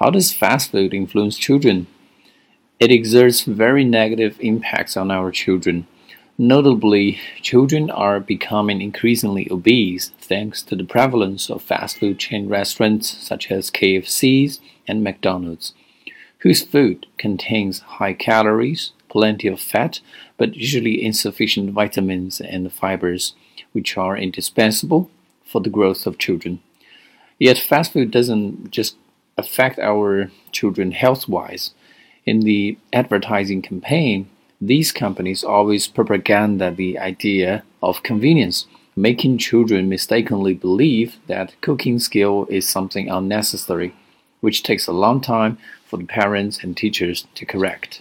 How does fast food influence children? It exerts very negative impacts on our children. Notably, children are becoming increasingly obese thanks to the prevalence of fast food chain restaurants such as KFC's and McDonald's, whose food contains high calories, plenty of fat, but usually insufficient vitamins and fibers, which are indispensable for the growth of children. Yet, fast food doesn't just affect our children health wise. In the advertising campaign, these companies always propaganda the idea of convenience, making children mistakenly believe that cooking skill is something unnecessary, which takes a long time for the parents and teachers to correct.